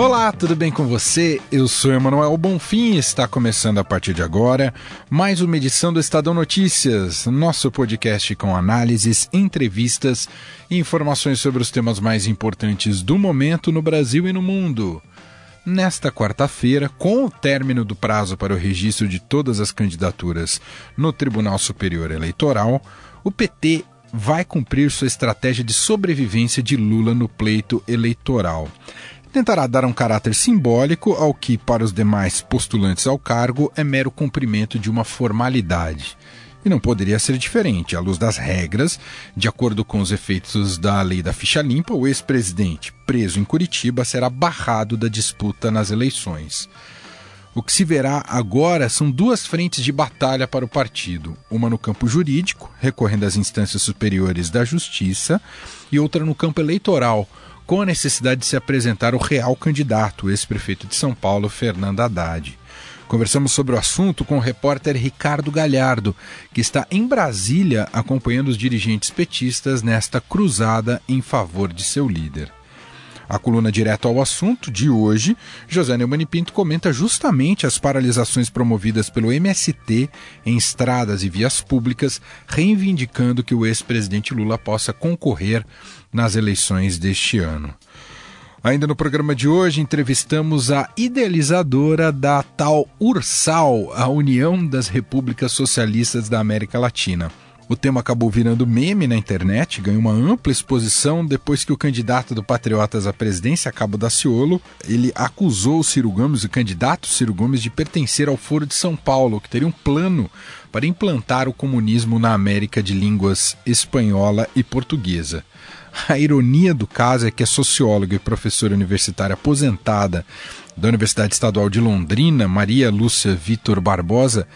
Olá, tudo bem com você? Eu sou Emanuel Bonfim e está começando a partir de agora mais uma edição do Estadão Notícias, nosso podcast com análises, entrevistas e informações sobre os temas mais importantes do momento no Brasil e no mundo. Nesta quarta-feira, com o término do prazo para o registro de todas as candidaturas no Tribunal Superior Eleitoral, o PT vai cumprir sua estratégia de sobrevivência de Lula no pleito eleitoral tentará dar um caráter simbólico ao que, para os demais postulantes ao cargo, é mero cumprimento de uma formalidade. E não poderia ser diferente. À luz das regras, de acordo com os efeitos da lei da ficha limpa, o ex-presidente, preso em Curitiba, será barrado da disputa nas eleições. O que se verá agora são duas frentes de batalha para o partido: uma no campo jurídico, recorrendo às instâncias superiores da justiça, e outra no campo eleitoral, com a necessidade de se apresentar o real candidato, o ex-prefeito de São Paulo, Fernando Haddad. Conversamos sobre o assunto com o repórter Ricardo Galhardo, que está em Brasília acompanhando os dirigentes petistas nesta cruzada em favor de seu líder. A coluna direto ao assunto de hoje, José Neumann Pinto comenta justamente as paralisações promovidas pelo MST em estradas e vias públicas, reivindicando que o ex-presidente Lula possa concorrer nas eleições deste ano. Ainda no programa de hoje, entrevistamos a idealizadora da tal URSAL, a União das Repúblicas Socialistas da América Latina. O tema acabou virando meme na internet, ganhou uma ampla exposição depois que o candidato do Patriotas à presidência, Cabo Daciolo, ele acusou o Ciro Gomes, o candidato Ciro Gomes, de pertencer ao Foro de São Paulo, que teria um plano para implantar o comunismo na América de línguas espanhola e portuguesa. A ironia do caso é que a socióloga e professora universitária aposentada da Universidade Estadual de Londrina, Maria Lúcia Vitor Barbosa,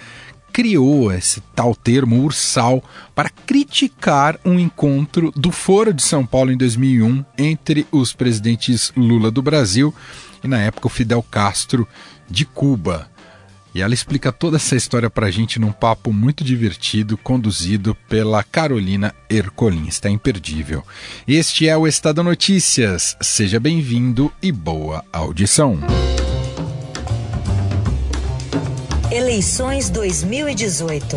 criou esse tal termo ursal para criticar um encontro do Foro de São Paulo em 2001 entre os presidentes Lula do Brasil e, na época, o Fidel Castro de Cuba. E ela explica toda essa história para a gente num papo muito divertido, conduzido pela Carolina Ercolim. Está imperdível. Este é o Estado Notícias. Seja bem-vindo e boa audição. Eleições 2018.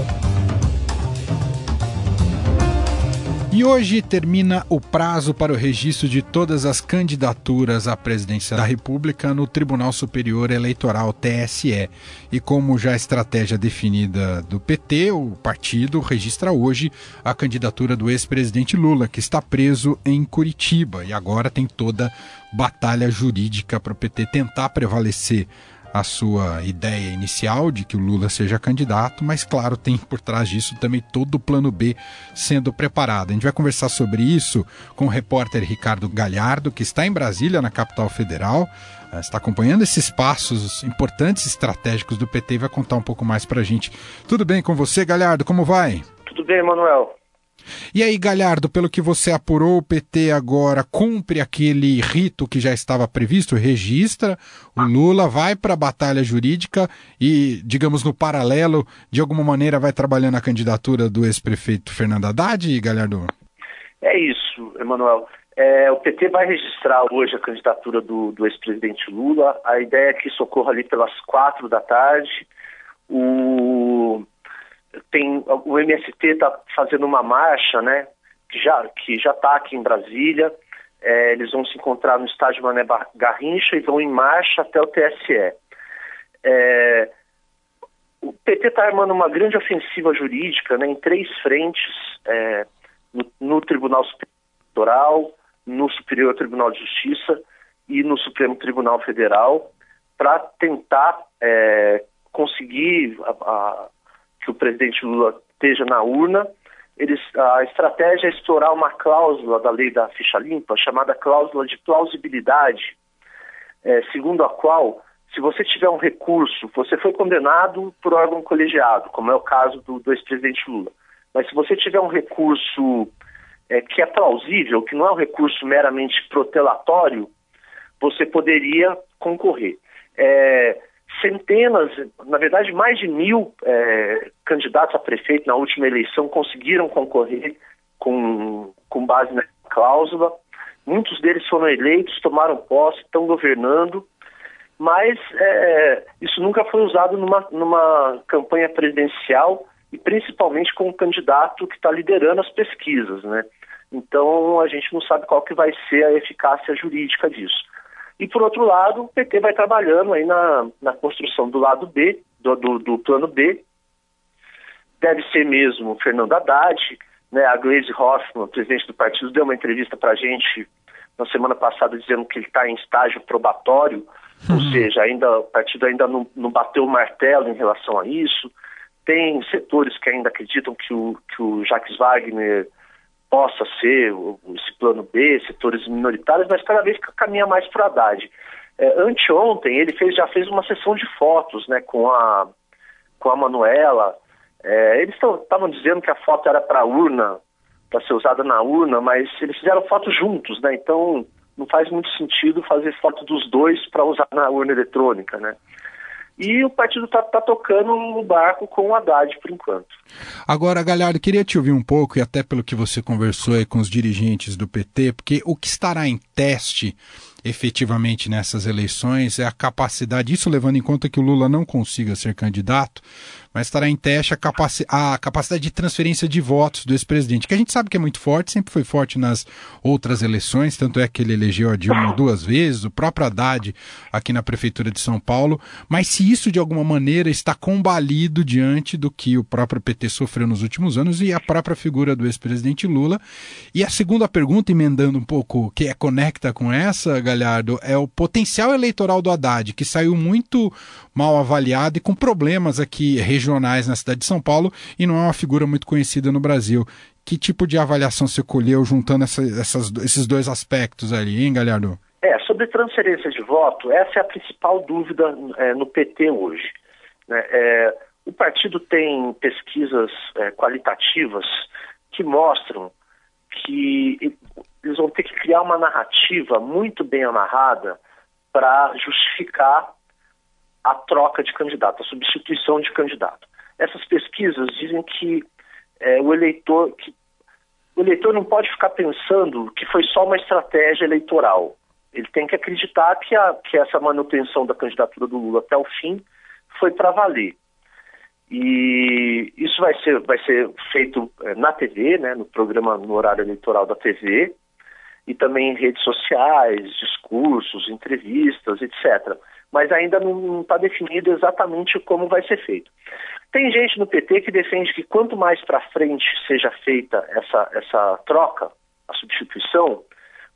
E hoje termina o prazo para o registro de todas as candidaturas à presidência da República no Tribunal Superior Eleitoral TSE. E como já a estratégia definida do PT, o partido registra hoje a candidatura do ex-presidente Lula, que está preso em Curitiba e agora tem toda batalha jurídica para o PT tentar prevalecer a sua ideia inicial de que o Lula seja candidato, mas claro, tem por trás disso também todo o plano B sendo preparado. A gente vai conversar sobre isso com o repórter Ricardo Galhardo, que está em Brasília, na capital federal, eh, está acompanhando esses passos importantes estratégicos do PT e vai contar um pouco mais para a gente. Tudo bem com você, Galhardo? Como vai? Tudo bem, Manuel. E aí, Galhardo, pelo que você apurou, o PT agora cumpre aquele rito que já estava previsto, registra, o Lula vai para a batalha jurídica e, digamos, no paralelo, de alguma maneira vai trabalhando a candidatura do ex-prefeito Fernando Haddad, Galhardo? É isso, Emanuel. É, o PT vai registrar hoje a candidatura do, do ex-presidente Lula. A ideia é que isso ocorra ali pelas quatro da tarde. O tem o MST está fazendo uma marcha, né? Que já que já está aqui em Brasília. É, eles vão se encontrar no estádio Mané Garrincha e vão em marcha até o TSE. É, o PT está armando uma grande ofensiva jurídica né, em três frentes, é, no, no, Tribunal Superior no Superior Tribunal de Justiça e no Supremo Tribunal Federal, para tentar é, conseguir a, que o presidente Lula esteja na urna. Eles, a estratégia é explorar uma cláusula da lei da ficha limpa, chamada cláusula de plausibilidade, é, segundo a qual, se você tiver um recurso, você foi condenado por órgão colegiado, como é o caso do, do ex-presidente Lula, mas se você tiver um recurso é, que é plausível, que não é um recurso meramente protelatório, você poderia concorrer. É, centenas, na verdade mais de mil é, candidatos a prefeito na última eleição conseguiram concorrer com, com base na cláusula. Muitos deles foram eleitos, tomaram posse, estão governando, mas é, isso nunca foi usado numa, numa campanha presidencial e principalmente com um candidato que está liderando as pesquisas, né? Então a gente não sabe qual que vai ser a eficácia jurídica disso. E por outro lado, o PT vai trabalhando aí na, na construção do lado B, do, do, do plano B. Deve ser mesmo o Fernando Haddad, né? A Glaze Hoffmann, presidente do partido, deu uma entrevista para a gente na semana passada dizendo que ele está em estágio probatório, uhum. ou seja, ainda, o partido ainda não, não bateu o martelo em relação a isso. Tem setores que ainda acreditam que o, que o Jacques Wagner possa ser esse plano B, setores minoritários, mas cada vez caminha mais para o Haddad. É, anteontem ele fez, já fez uma sessão de fotos né, com, a, com a Manuela. É, eles estavam dizendo que a foto era para urna, para ser usada na urna, mas eles fizeram foto juntos, né? Então não faz muito sentido fazer foto dos dois para usar na urna eletrônica, né? E o partido está tá tocando no barco com o Haddad por enquanto. Agora, Galhardo, queria te ouvir um pouco, e até pelo que você conversou aí com os dirigentes do PT, porque o que estará em teste efetivamente nessas eleições é a capacidade, isso levando em conta que o Lula não consiga ser candidato, mas estará em teste a, capaci a capacidade de transferência de votos do ex-presidente, que a gente sabe que é muito forte, sempre foi forte nas outras eleições, tanto é que ele elegeu a Dilma duas vezes, o próprio Haddad aqui na Prefeitura de São Paulo, mas se isso de alguma maneira está combalido diante do que o próprio PT sofreu nos últimos anos e a própria figura do ex-presidente Lula. E a segunda pergunta, emendando um pouco, que é conecta com essa, Galhardo, é o potencial eleitoral do Haddad, que saiu muito mal avaliado e com problemas aqui regionais na cidade de São Paulo e não é uma figura muito conhecida no Brasil. Que tipo de avaliação você colheu juntando essa, essas, esses dois aspectos ali, hein, Galhardo? É, sobre transferência de voto, essa é a principal dúvida é, no PT hoje. Né? É, o partido tem pesquisas é, qualitativas que mostram que eles vão ter que criar uma narrativa muito bem amarrada para justificar a troca de candidato, a substituição de candidato. Essas pesquisas dizem que é, o eleitor que o eleitor não pode ficar pensando que foi só uma estratégia eleitoral. Ele tem que acreditar que, a, que essa manutenção da candidatura do Lula até o fim foi para valer. E isso vai ser, vai ser feito é, na TV, né, no programa, no horário eleitoral da TV, e também em redes sociais, discursos, entrevistas, etc mas ainda não está definido exatamente como vai ser feito. Tem gente no PT que defende que quanto mais para frente seja feita essa, essa troca, a substituição,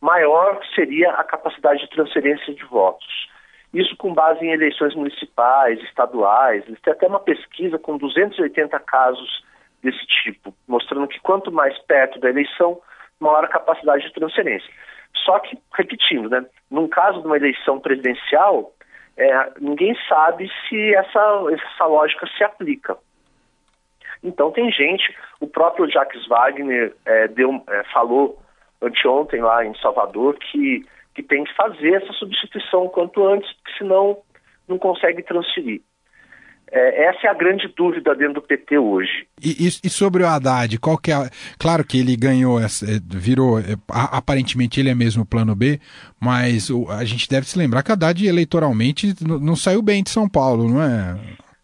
maior seria a capacidade de transferência de votos. Isso com base em eleições municipais, estaduais. Têm até uma pesquisa com 280 casos desse tipo, mostrando que quanto mais perto da eleição, maior a capacidade de transferência. Só que, repetindo, né, num caso de uma eleição presidencial, é, ninguém sabe se essa, essa lógica se aplica. Então tem gente, o próprio Jacques Wagner é, deu, é, falou anteontem lá em Salvador que, que tem que fazer essa substituição quanto antes, porque senão não consegue transferir. É, essa é a grande dúvida dentro do PT hoje. E, e, e sobre o Haddad, qual que é? Claro que ele ganhou, essa, é, virou, é, aparentemente ele é mesmo o plano B, mas o, a gente deve se lembrar que Haddad eleitoralmente não saiu bem de São Paulo, não é?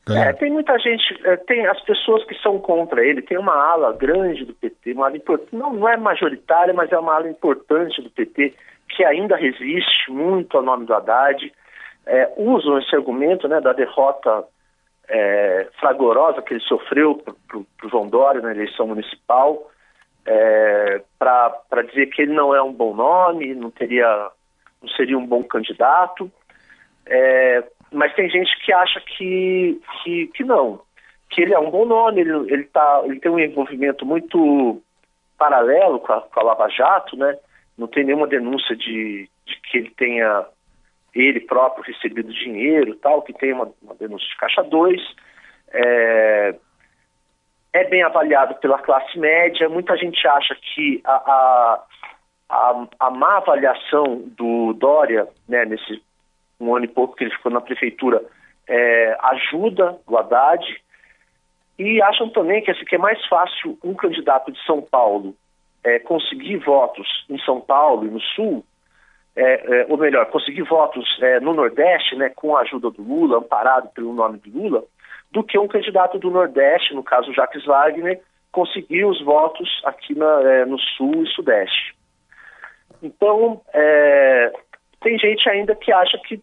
É, tem muita gente, tem as pessoas que são contra ele, tem uma ala grande do PT, uma ala importante, não, não é majoritária, mas é uma ala importante do PT que ainda resiste muito ao nome do Haddad. É, usam esse argumento né, da derrota é, fragorosa que ele sofreu para o João Dória na eleição municipal, é, para dizer que ele não é um bom nome, não teria, não seria um bom candidato. É, mas tem gente que acha que, que, que não, que ele é um bom nome, ele, ele, tá, ele tem um envolvimento muito paralelo com a, com a Lava Jato, né? Não tem nenhuma denúncia de, de que ele tenha ele próprio recebido dinheiro tal, que tem uma, uma denúncia de caixa 2. É, é bem avaliado pela classe média. Muita gente acha que a, a, a, a má avaliação do Dória, né, nesse um ano e pouco que ele ficou na prefeitura, é, ajuda o Haddad. E acham também que, assim, que é mais fácil um candidato de São Paulo é, conseguir votos em São Paulo e no Sul, é, é, ou melhor, conseguir votos é, no Nordeste, né, com a ajuda do Lula, amparado pelo nome do Lula, do que um candidato do Nordeste, no caso Jacques Wagner, conseguir os votos aqui na, é, no Sul e Sudeste. Então, é, tem gente ainda que acha que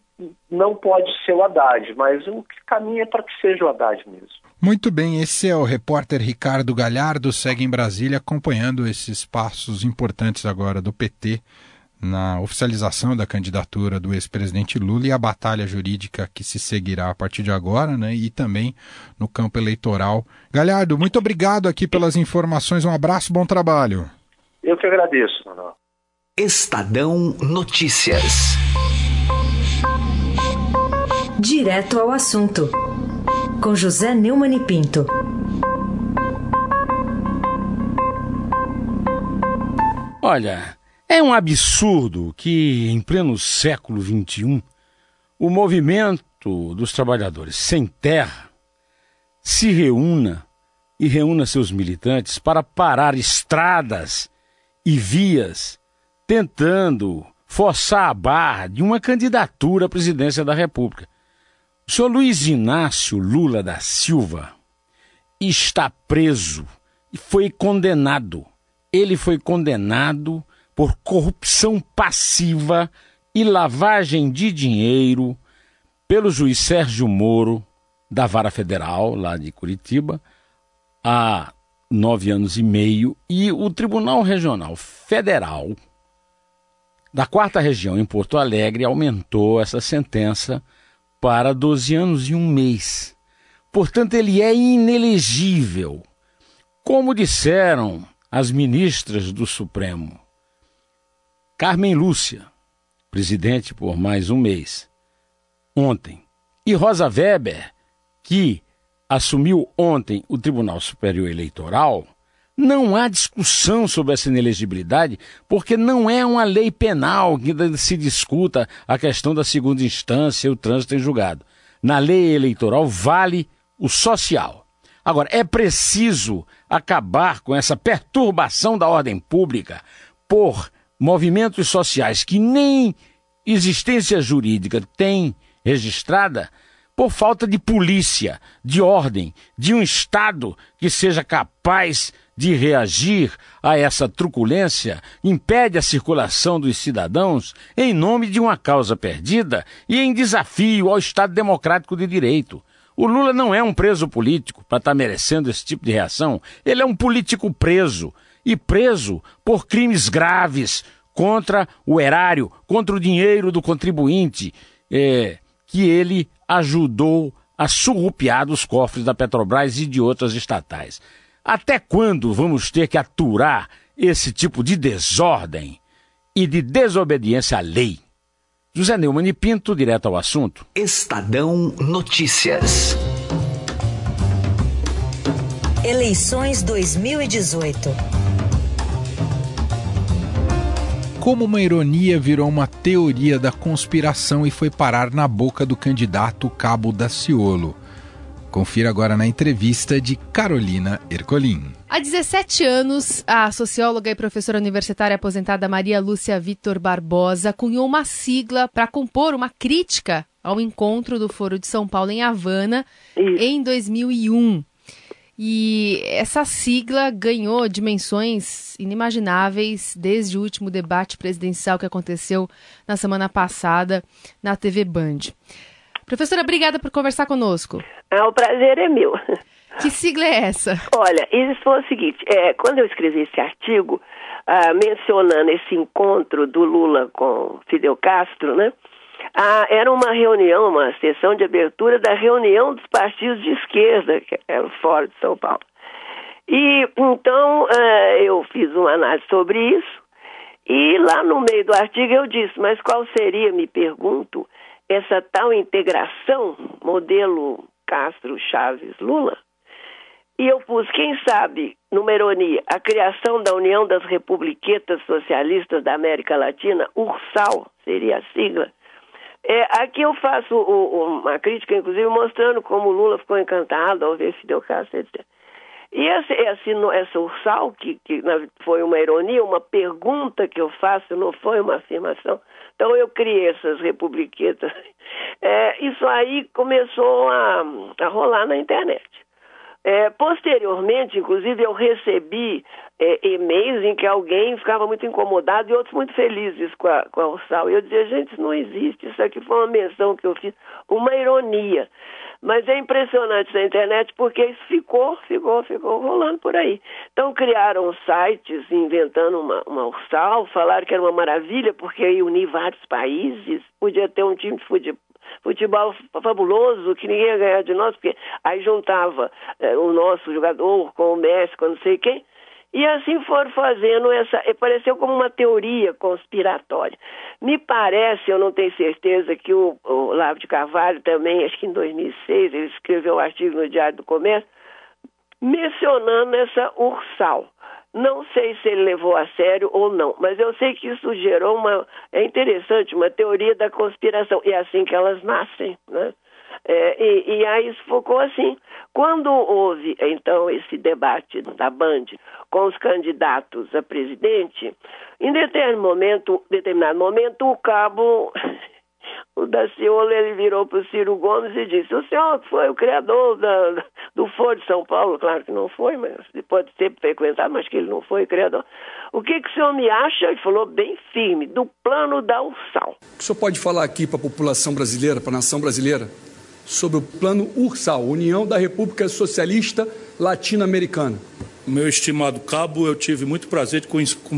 não pode ser o Haddad, mas o que caminha é para que seja o Haddad mesmo. Muito bem, esse é o repórter Ricardo Galhardo, segue em Brasília acompanhando esses passos importantes agora do PT na oficialização da candidatura do ex-presidente Lula e a batalha jurídica que se seguirá a partir de agora, né? E também no campo eleitoral. Galhardo, muito obrigado aqui pelas informações. Um abraço, bom trabalho. Eu que agradeço, Manuel. Estadão Notícias. Direto ao assunto. Com José Neumann e Pinto. Olha, é um absurdo que, em pleno século XXI, o movimento dos trabalhadores sem terra se reúna e reúna seus militantes para parar estradas e vias, tentando forçar a barra de uma candidatura à presidência da República. O senhor Luiz Inácio Lula da Silva está preso e foi condenado. Ele foi condenado por corrupção passiva e lavagem de dinheiro pelo juiz Sérgio Moro, da Vara Federal, lá de Curitiba, há nove anos e meio, e o Tribunal Regional Federal da Quarta Região, em Porto Alegre, aumentou essa sentença para 12 anos e um mês. Portanto, ele é inelegível. Como disseram as ministras do Supremo, Carmen Lúcia, presidente por mais um mês, ontem, e Rosa Weber, que assumiu ontem o Tribunal Superior Eleitoral, não há discussão sobre essa inelegibilidade, porque não é uma lei penal que se discuta a questão da segunda instância e o trânsito em julgado. Na lei eleitoral vale o social. Agora, é preciso acabar com essa perturbação da ordem pública por movimentos sociais que nem existência jurídica têm registrada por falta de polícia, de ordem, de um Estado que seja capaz de reagir a essa truculência, impede a circulação dos cidadãos em nome de uma causa perdida e em desafio ao Estado democrático de direito. O Lula não é um preso político para estar tá merecendo esse tipo de reação. Ele é um político preso e preso por crimes graves contra o erário, contra o dinheiro do contribuinte, é, que ele ajudou a surrupiar dos cofres da Petrobras e de outras estatais. Até quando vamos ter que aturar esse tipo de desordem e de desobediência à lei? José Neumann e Pinto, direto ao assunto. Estadão Notícias. Eleições 2018. Como uma ironia virou uma teoria da conspiração e foi parar na boca do candidato Cabo Daciolo. Confira agora na entrevista de Carolina Ercolim. Há 17 anos, a socióloga e professora universitária aposentada Maria Lúcia Vitor Barbosa cunhou uma sigla para compor uma crítica ao encontro do Foro de São Paulo em Havana Isso. em 2001. E essa sigla ganhou dimensões inimagináveis desde o último debate presidencial que aconteceu na semana passada na TV Band. Professora, obrigada por conversar conosco. É, o prazer é meu. Que sigla é essa? Olha, isso foi o seguinte: é, quando eu escrevi esse artigo, ah, mencionando esse encontro do Lula com Fidel Castro, né? Ah, era uma reunião, uma sessão de abertura da reunião dos partidos de esquerda, que era o Fórum de São Paulo. E então ah, eu fiz uma análise sobre isso, e lá no meio do artigo eu disse, mas qual seria, me pergunto, essa tal integração, modelo Castro, Chaves, Lula? E eu pus, quem sabe, numa ironia, a criação da União das Republiquetas Socialistas da América Latina, URSAL, seria a sigla. É, aqui eu faço o, uma crítica, inclusive, mostrando como Lula ficou encantado ao ver Fidel Castro, etc. E esse, esse, essa URSAL, que, que foi uma ironia, uma pergunta que eu faço, não foi uma afirmação. Então eu criei essas republiquetas. É, isso aí começou a, a rolar na internet. É, posteriormente, inclusive, eu recebi é, e-mails em que alguém ficava muito incomodado e outros muito felizes com a, com a Ursal. Eu dizia, gente, isso não existe, isso aqui foi uma menção que eu fiz, uma ironia. Mas é impressionante na internet porque isso ficou, ficou, ficou rolando por aí. Então criaram sites inventando uma, uma Ursal, falaram que era uma maravilha porque ia unir vários países, podia ter um time de futebol futebol fabuloso que ninguém ia ganhar de nós, porque aí juntava é, o nosso jogador com o Messi, com não sei quem. E assim foram fazendo essa. Pareceu como uma teoria conspiratória. Me parece, eu não tenho certeza, que o, o Lavo de Carvalho também, acho que em 2006, ele escreveu um artigo no Diário do Comércio, mencionando essa Ursal. Não sei se ele levou a sério ou não, mas eu sei que isso gerou uma. É interessante, uma teoria da conspiração. E é assim que elas nascem, né? É, e, e, aí ficou assim. Quando houve, então, esse debate da Band com os candidatos a presidente, em determinado momento, determinado momento o cabo o Daciolo ele virou para o Ciro Gomes e disse: O senhor foi o criador da, do Foro de São Paulo, claro que não foi, mas pode ter frequentado, mas que ele não foi o criador. O que, que o senhor me acha? E falou bem firme: do plano da Ursal. O senhor pode falar aqui para a população brasileira, para a nação brasileira, sobre o plano Ursal, União da República Socialista Latino-Americana? Meu estimado cabo, eu tive muito prazer de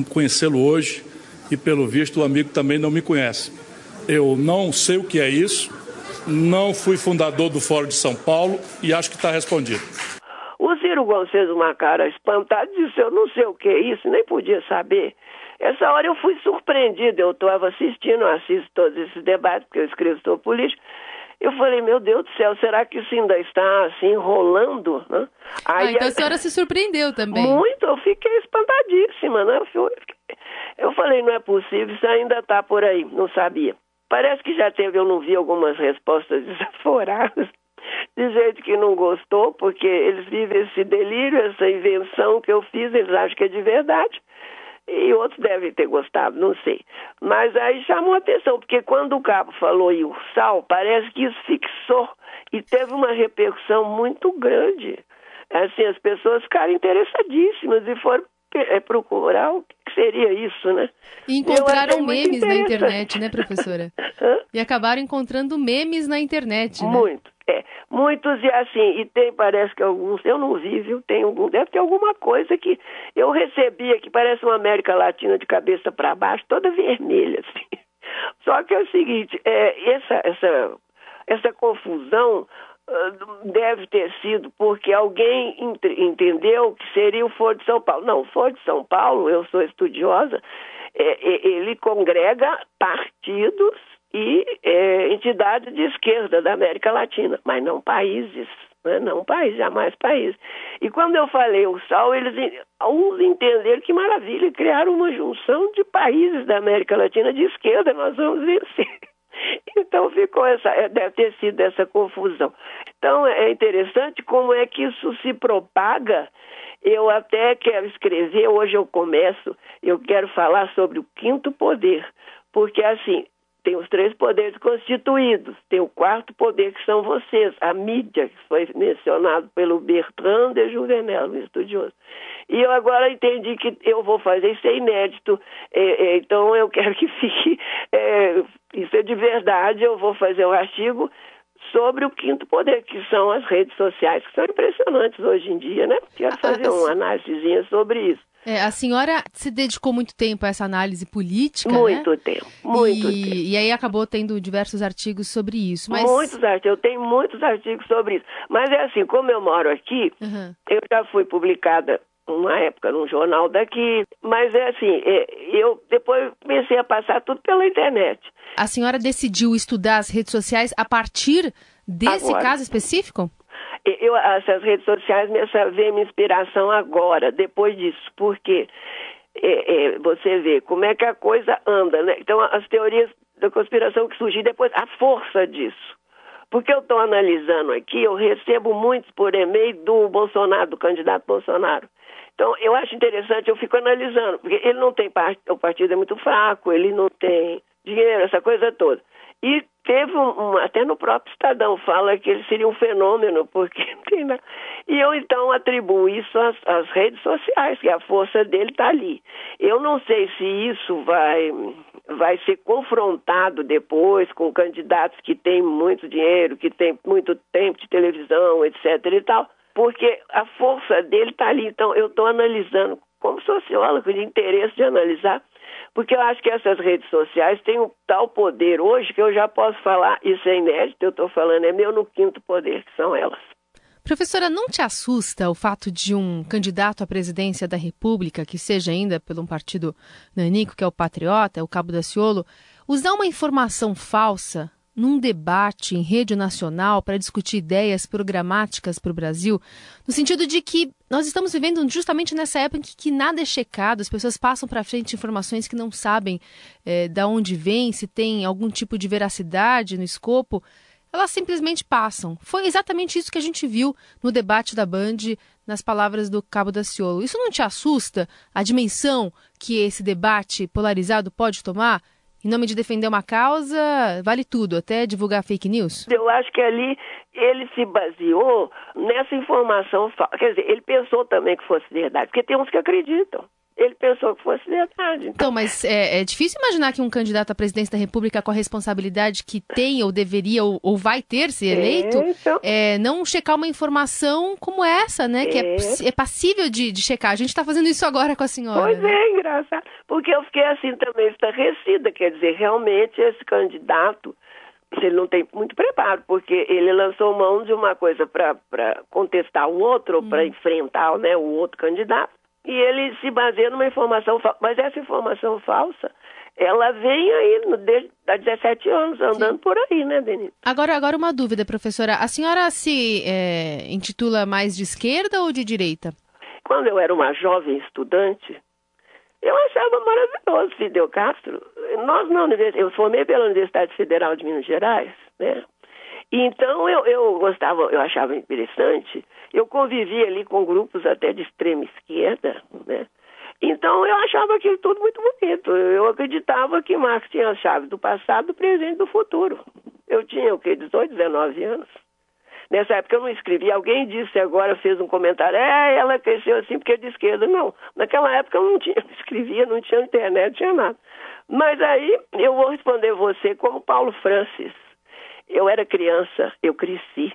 conhecê-lo hoje e, pelo visto, o amigo também não me conhece. Eu não sei o que é isso, não fui fundador do Fórum de São Paulo e acho que está respondido. O Ciro Gomes fez uma cara espantada e disse: Eu não sei o que é isso, nem podia saber. Essa hora eu fui surpreendido, eu estava assistindo, eu assisto todos esses debates, porque eu escrevo sobre política. Eu falei, meu Deus do céu, será que isso ainda está assim rolando? Né? Aí, ah, então a senhora se surpreendeu também. Muito, eu fiquei espantadíssima, né? Eu, fiquei... eu falei, não é possível, isso ainda está por aí, não sabia. Parece que já teve, eu não vi algumas respostas desaforadas de gente que não gostou, porque eles vivem esse delírio, essa invenção que eu fiz, eles acham que é de verdade. E outros devem ter gostado, não sei. Mas aí chamou atenção, porque quando o cabo falou em Ursal, parece que isso fixou e teve uma repercussão muito grande. Assim, as pessoas ficaram interessadíssimas e foram é procurar o que seria isso, né? E encontraram memes na internet, né, professora? e acabaram encontrando memes na internet, né? Muito, é. Muitos e assim, e tem, parece que alguns, eu não vi, viu? Tem algum, deve ter alguma coisa que eu recebia que parece uma América Latina de cabeça para baixo, toda vermelha, assim. Só que é o seguinte, é, essa, essa, essa confusão deve ter sido porque alguém entendeu que seria o Foro de São Paulo. Não, o Foro de São Paulo, eu sou estudiosa, é, ele congrega partidos e é, entidades de esquerda da América Latina, mas não países, né? não países, jamais países. E quando eu falei o SAL, eles uns entenderam que maravilha, criaram uma junção de países da América Latina de esquerda, nós vamos vencer. Então ficou essa, é, deve ter sido essa confusão. Então é interessante como é que isso se propaga. Eu até quero escrever, hoje eu começo, eu quero falar sobre o quinto poder, porque assim, tem os três poderes constituídos, tem o quarto poder que são vocês, a mídia, que foi mencionado pelo Bertrand de Juvenel, um estudioso. E eu agora entendi que eu vou fazer isso é inédito, é, é, então eu quero que fique, é, isso é de verdade, eu vou fazer um artigo sobre o quinto poder, que são as redes sociais, que são impressionantes hoje em dia, né? Quero fazer uma análisezinha sobre isso. É, a senhora se dedicou muito tempo a essa análise política, Muito né? tempo, muito e, tempo. E aí acabou tendo diversos artigos sobre isso. Mas... Muitos artigos, eu tenho muitos artigos sobre isso. Mas é assim, como eu moro aqui, uhum. eu já fui publicada uma época num jornal daqui, mas é assim, é, eu depois comecei a passar tudo pela internet. A senhora decidiu estudar as redes sociais a partir desse Agora. caso específico? Eu, essas redes sociais me veio minha inspiração agora, depois disso, porque é, é, você vê como é que a coisa anda, né? Então, as teorias da conspiração que surgiram depois, a força disso. Porque eu estou analisando aqui, eu recebo muitos por e-mail do Bolsonaro, do candidato Bolsonaro. Então, eu acho interessante, eu fico analisando, porque ele não tem parte, o partido é muito fraco, ele não tem dinheiro, essa coisa toda. E teve um, até no próprio Estadão fala que ele seria um fenômeno, porque. E eu então atribuo isso às, às redes sociais, que a força dele está ali. Eu não sei se isso vai, vai ser confrontado depois com candidatos que têm muito dinheiro, que têm muito tempo de televisão, etc. e tal, porque a força dele está ali. Então eu estou analisando, como sociólogo de interesse de analisar porque eu acho que essas redes sociais têm um tal poder hoje que eu já posso falar, isso é inédito, eu estou falando, é meu no quinto poder, que são elas. Professora, não te assusta o fato de um candidato à presidência da República, que seja ainda por um partido nanico, que é o Patriota, o Cabo da Ciolo, usar uma informação falsa num debate em rede nacional para discutir ideias programáticas para o Brasil, no sentido de que nós estamos vivendo justamente nessa época em que, que nada é checado, as pessoas passam para frente informações que não sabem é, da onde vem, se tem algum tipo de veracidade no escopo, elas simplesmente passam. Foi exatamente isso que a gente viu no debate da Band nas palavras do Cabo da Ciolo. Isso não te assusta a dimensão que esse debate polarizado pode tomar? Em nome de defender uma causa, vale tudo, até divulgar fake news? Eu acho que ali ele se baseou nessa informação falsa. Quer dizer, ele pensou também que fosse verdade, porque tem uns que acreditam ele pensou que fosse verdade. Então, então mas é, é, difícil imaginar que um candidato à presidência da República com a responsabilidade que tem ou deveria ou, ou vai ter se eleito, é, então... é, não checar uma informação como essa, né? Que é, é, é passível de, de checar. A gente está fazendo isso agora com a senhora. Pois né? é, engraçado. Porque eu fiquei assim também estarrecida. Quer dizer, realmente esse candidato ele não tem muito preparo, porque ele lançou mão de uma coisa para contestar o outro, hum. para enfrentar né, o outro candidato e ele se baseia numa informação falsa. Mas essa informação falsa, ela vem aí desde há 17 anos, andando Sim. por aí, né, Denise? Agora, agora uma dúvida, professora. A senhora se é, intitula mais de esquerda ou de direita? Quando eu era uma jovem estudante, eu achava maravilhoso Fidel Castro. Nós na universidade, eu formei pela Universidade Federal de Minas Gerais, né? Então eu, eu gostava, eu achava interessante eu convivi ali com grupos até de extrema esquerda, né? Então eu achava aquilo tudo muito bonito. Eu acreditava que Marx tinha a chave do passado, do presente e do futuro. Eu tinha o quê? 18, 19 anos. Nessa época eu não escrevia. Alguém disse agora, fez um comentário, é, ela cresceu assim porque é de esquerda. Não, naquela época eu não tinha, não escrevia, não tinha internet, não tinha nada. Mas aí eu vou responder você como Paulo Francis. Eu era criança, eu cresci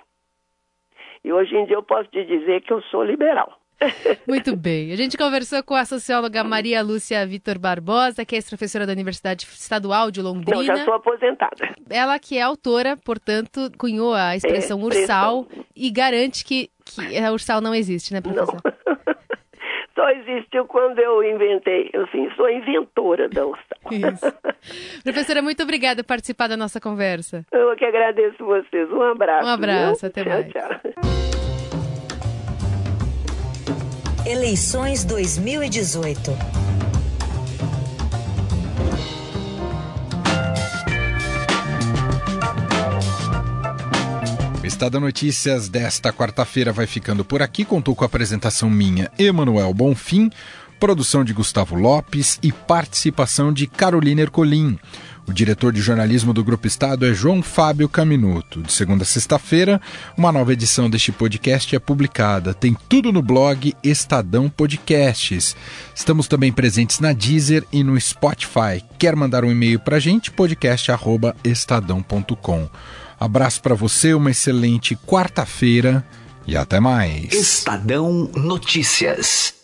e hoje em dia eu posso te dizer que eu sou liberal. Muito bem. A gente conversou com a socióloga Maria Lúcia Vitor Barbosa, que é ex-professora da Universidade Estadual de Londrina. Não, já sou aposentada. Ela que é autora, portanto, cunhou a expressão é, ursal e garante que, que a ursal não existe, né, professor? Não. Só existiu quando eu inventei. Eu sim, sou inventora da ursal. Isso. Professora, muito obrigada por participar da nossa conversa. Eu que agradeço vocês. Um abraço. Um abraço, viu? até mais. Tchau, tchau. Eleições 2018. Estado Notícias desta quarta-feira vai ficando por aqui. Contou com a apresentação minha, Emanuel Bonfim, produção de Gustavo Lopes e participação de Carolina Ercolim. O diretor de jornalismo do Grupo Estado é João Fábio Caminuto. De segunda a sexta-feira, uma nova edição deste podcast é publicada. Tem tudo no blog Estadão Podcasts. Estamos também presentes na Deezer e no Spotify. Quer mandar um e-mail para a gente? podcast.estadão.com. Abraço para você, uma excelente quarta-feira e até mais. Estadão Notícias.